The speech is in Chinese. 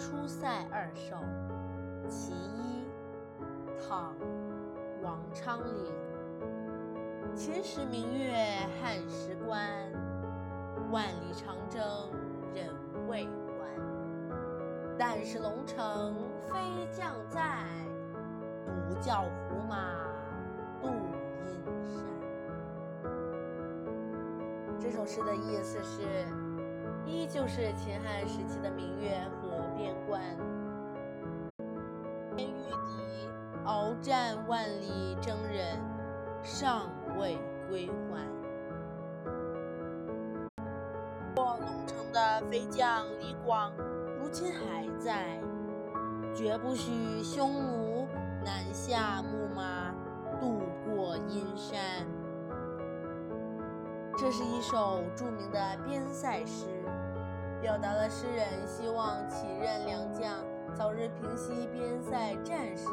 出塞二首·其一，唐·王昌龄。秦时明月汉时关，万里长征人未还。但使龙城飞将在，独教胡马度阴山。这首诗的意思是。依旧是秦汉时期的明月和边关，天御敌，鏖战万里征人，尚未归还。过龙城的飞将李广，如今还在，绝不许匈奴南下牧马，渡过阴山。这是一首著名的边塞诗。表达了诗人希望起任良将早日平息边塞战事，